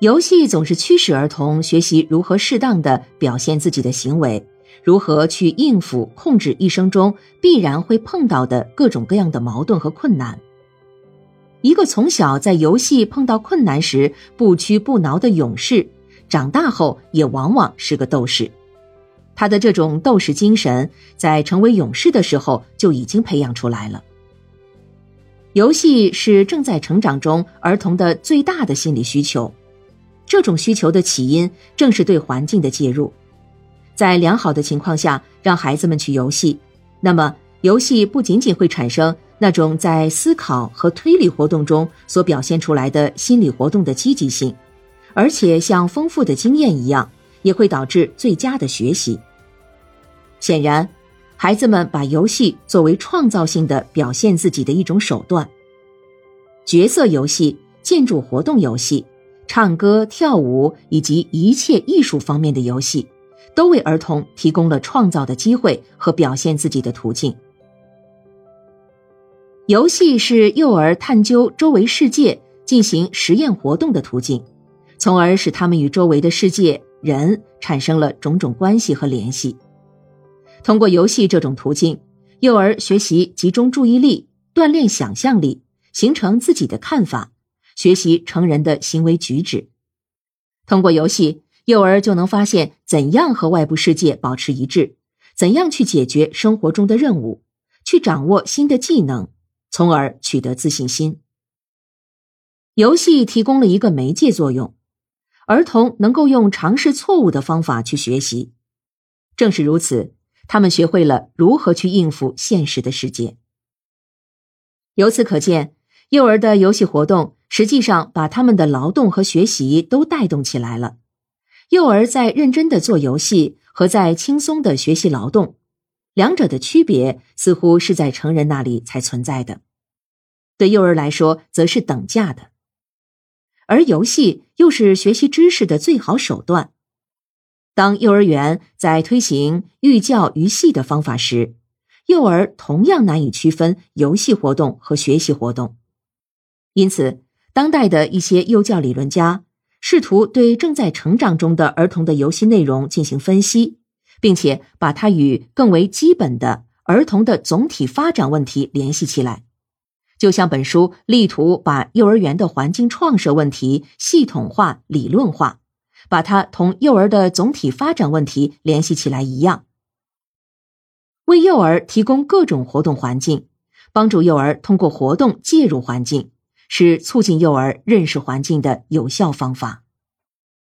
游戏总是驱使儿童学习如何适当的表现自己的行为，如何去应付、控制一生中必然会碰到的各种各样的矛盾和困难。一个从小在游戏碰到困难时不屈不挠的勇士，长大后也往往是个斗士。他的这种斗士精神，在成为勇士的时候就已经培养出来了。游戏是正在成长中儿童的最大的心理需求。这种需求的起因正是对环境的介入，在良好的情况下让孩子们去游戏，那么游戏不仅仅会产生那种在思考和推理活动中所表现出来的心理活动的积极性，而且像丰富的经验一样，也会导致最佳的学习。显然，孩子们把游戏作为创造性的表现自己的一种手段，角色游戏、建筑活动游戏。唱歌、跳舞以及一切艺术方面的游戏，都为儿童提供了创造的机会和表现自己的途径。游戏是幼儿探究周围世界、进行实验活动的途径，从而使他们与周围的世界、人产生了种种关系和联系。通过游戏这种途径，幼儿学习集中注意力、锻炼想象力、形成自己的看法。学习成人的行为举止，通过游戏，幼儿就能发现怎样和外部世界保持一致，怎样去解决生活中的任务，去掌握新的技能，从而取得自信心。游戏提供了一个媒介作用，儿童能够用尝试错误的方法去学习。正是如此，他们学会了如何去应付现实的世界。由此可见。幼儿的游戏活动实际上把他们的劳动和学习都带动起来了。幼儿在认真的做游戏和在轻松的学习劳动，两者的区别似乎是在成人那里才存在的。对幼儿来说，则是等价的。而游戏又是学习知识的最好手段。当幼儿园在推行寓教于戏的方法时，幼儿同样难以区分游戏活动和学习活动。因此，当代的一些幼教理论家试图对正在成长中的儿童的游戏内容进行分析，并且把它与更为基本的儿童的总体发展问题联系起来，就像本书力图把幼儿园的环境创设问题系统化、理论化，把它同幼儿的总体发展问题联系起来一样，为幼儿提供各种活动环境，帮助幼儿通过活动介入环境。是促进幼儿认识环境的有效方法。